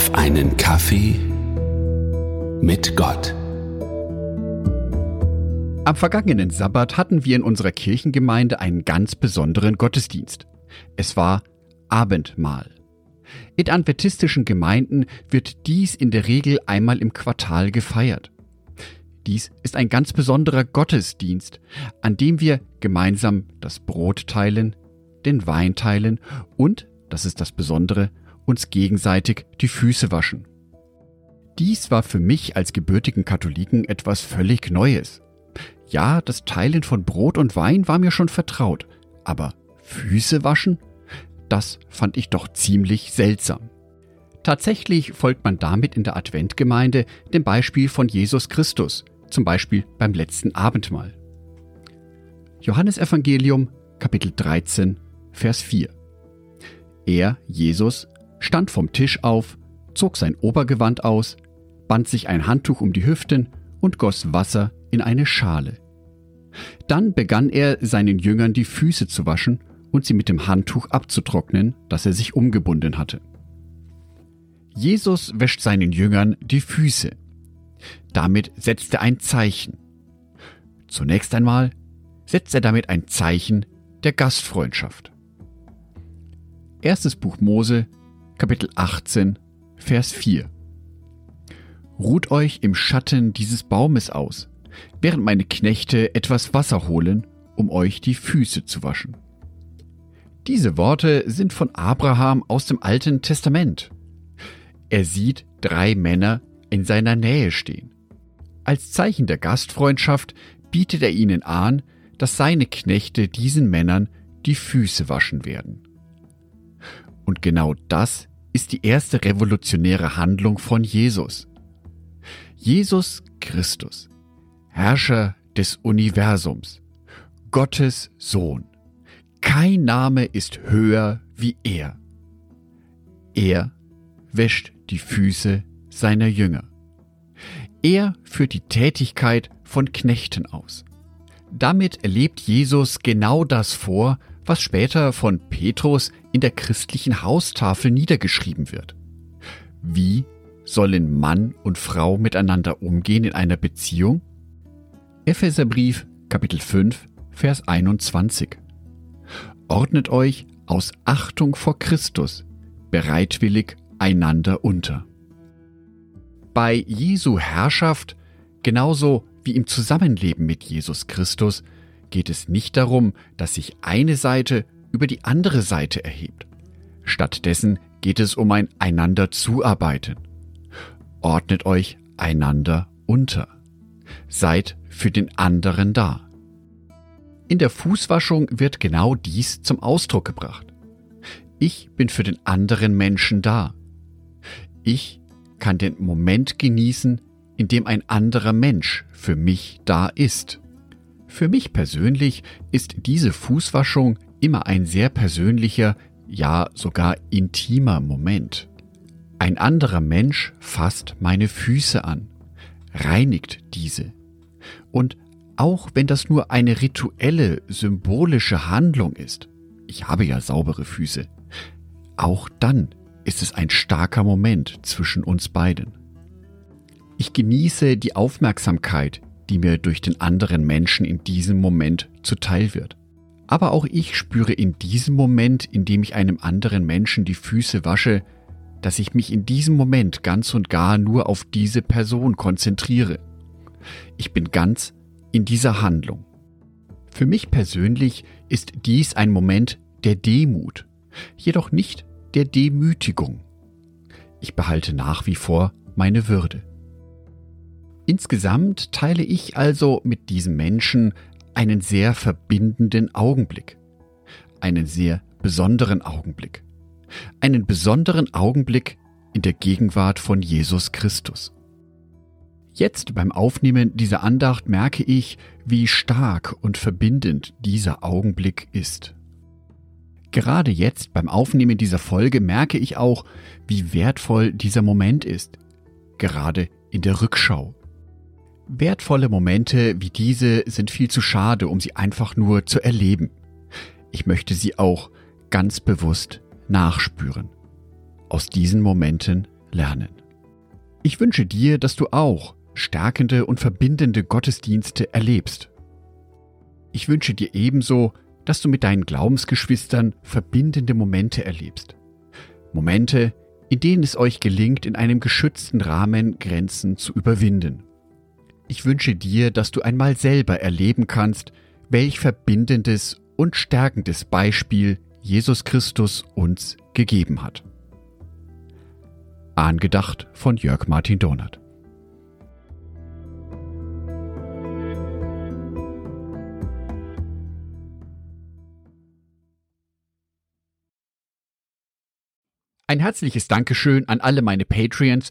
auf einen Kaffee mit Gott. Am vergangenen Sabbat hatten wir in unserer Kirchengemeinde einen ganz besonderen Gottesdienst. Es war Abendmahl. In adventistischen Gemeinden wird dies in der Regel einmal im Quartal gefeiert. Dies ist ein ganz besonderer Gottesdienst, an dem wir gemeinsam das Brot teilen, den Wein teilen und, das ist das Besondere, uns gegenseitig die Füße waschen. Dies war für mich als gebürtigen Katholiken etwas völlig Neues. Ja, das Teilen von Brot und Wein war mir schon vertraut, aber Füße waschen? Das fand ich doch ziemlich seltsam. Tatsächlich folgt man damit in der Adventgemeinde dem Beispiel von Jesus Christus, zum Beispiel beim letzten Abendmahl. Johannesevangelium, Kapitel 13, Vers 4. Er, Jesus, stand vom Tisch auf, zog sein Obergewand aus, band sich ein Handtuch um die Hüften und goss Wasser in eine Schale. Dann begann er seinen Jüngern die Füße zu waschen und sie mit dem Handtuch abzutrocknen, das er sich umgebunden hatte. Jesus wäscht seinen Jüngern die Füße. Damit setzt er ein Zeichen. Zunächst einmal setzt er damit ein Zeichen der Gastfreundschaft. Erstes Buch Mose, Kapitel 18, Vers 4. Ruht euch im Schatten dieses Baumes aus, während meine Knechte etwas Wasser holen, um euch die Füße zu waschen. Diese Worte sind von Abraham aus dem Alten Testament. Er sieht drei Männer in seiner Nähe stehen. Als Zeichen der Gastfreundschaft bietet er ihnen an, dass seine Knechte diesen Männern die Füße waschen werden. Und genau das ist die erste revolutionäre Handlung von Jesus. Jesus Christus, Herrscher des Universums, Gottes Sohn. Kein Name ist höher wie er. Er wäscht die Füße seiner Jünger. Er führt die Tätigkeit von Knechten aus. Damit erlebt Jesus genau das vor, was später von Petrus in der christlichen Haustafel niedergeschrieben wird. Wie sollen Mann und Frau miteinander umgehen in einer Beziehung? Epheserbrief Kapitel 5 Vers 21 Ordnet euch aus Achtung vor Christus bereitwillig einander unter. Bei Jesu Herrschaft, genauso wie im Zusammenleben mit Jesus Christus, geht es nicht darum, dass sich eine Seite über die andere Seite erhebt. Stattdessen geht es um ein einander zuarbeiten. Ordnet euch einander unter. Seid für den anderen da. In der Fußwaschung wird genau dies zum Ausdruck gebracht. Ich bin für den anderen Menschen da. Ich kann den Moment genießen, in dem ein anderer Mensch für mich da ist. Für mich persönlich ist diese Fußwaschung immer ein sehr persönlicher, ja sogar intimer Moment. Ein anderer Mensch fasst meine Füße an, reinigt diese. Und auch wenn das nur eine rituelle, symbolische Handlung ist, ich habe ja saubere Füße, auch dann ist es ein starker Moment zwischen uns beiden. Ich genieße die Aufmerksamkeit, die mir durch den anderen Menschen in diesem Moment zuteil wird. Aber auch ich spüre in diesem Moment, in dem ich einem anderen Menschen die Füße wasche, dass ich mich in diesem Moment ganz und gar nur auf diese Person konzentriere. Ich bin ganz in dieser Handlung. Für mich persönlich ist dies ein Moment der Demut, jedoch nicht der Demütigung. Ich behalte nach wie vor meine Würde. Insgesamt teile ich also mit diesem Menschen einen sehr verbindenden Augenblick, einen sehr besonderen Augenblick, einen besonderen Augenblick in der Gegenwart von Jesus Christus. Jetzt beim Aufnehmen dieser Andacht merke ich, wie stark und verbindend dieser Augenblick ist. Gerade jetzt beim Aufnehmen dieser Folge merke ich auch, wie wertvoll dieser Moment ist, gerade in der Rückschau. Wertvolle Momente wie diese sind viel zu schade, um sie einfach nur zu erleben. Ich möchte sie auch ganz bewusst nachspüren. Aus diesen Momenten lernen. Ich wünsche dir, dass du auch stärkende und verbindende Gottesdienste erlebst. Ich wünsche dir ebenso, dass du mit deinen Glaubensgeschwistern verbindende Momente erlebst. Momente, in denen es euch gelingt, in einem geschützten Rahmen Grenzen zu überwinden. Ich wünsche dir, dass du einmal selber erleben kannst, welch verbindendes und stärkendes Beispiel Jesus Christus uns gegeben hat. Angedacht von Jörg Martin Donat. Ein herzliches Dankeschön an alle meine Patreons,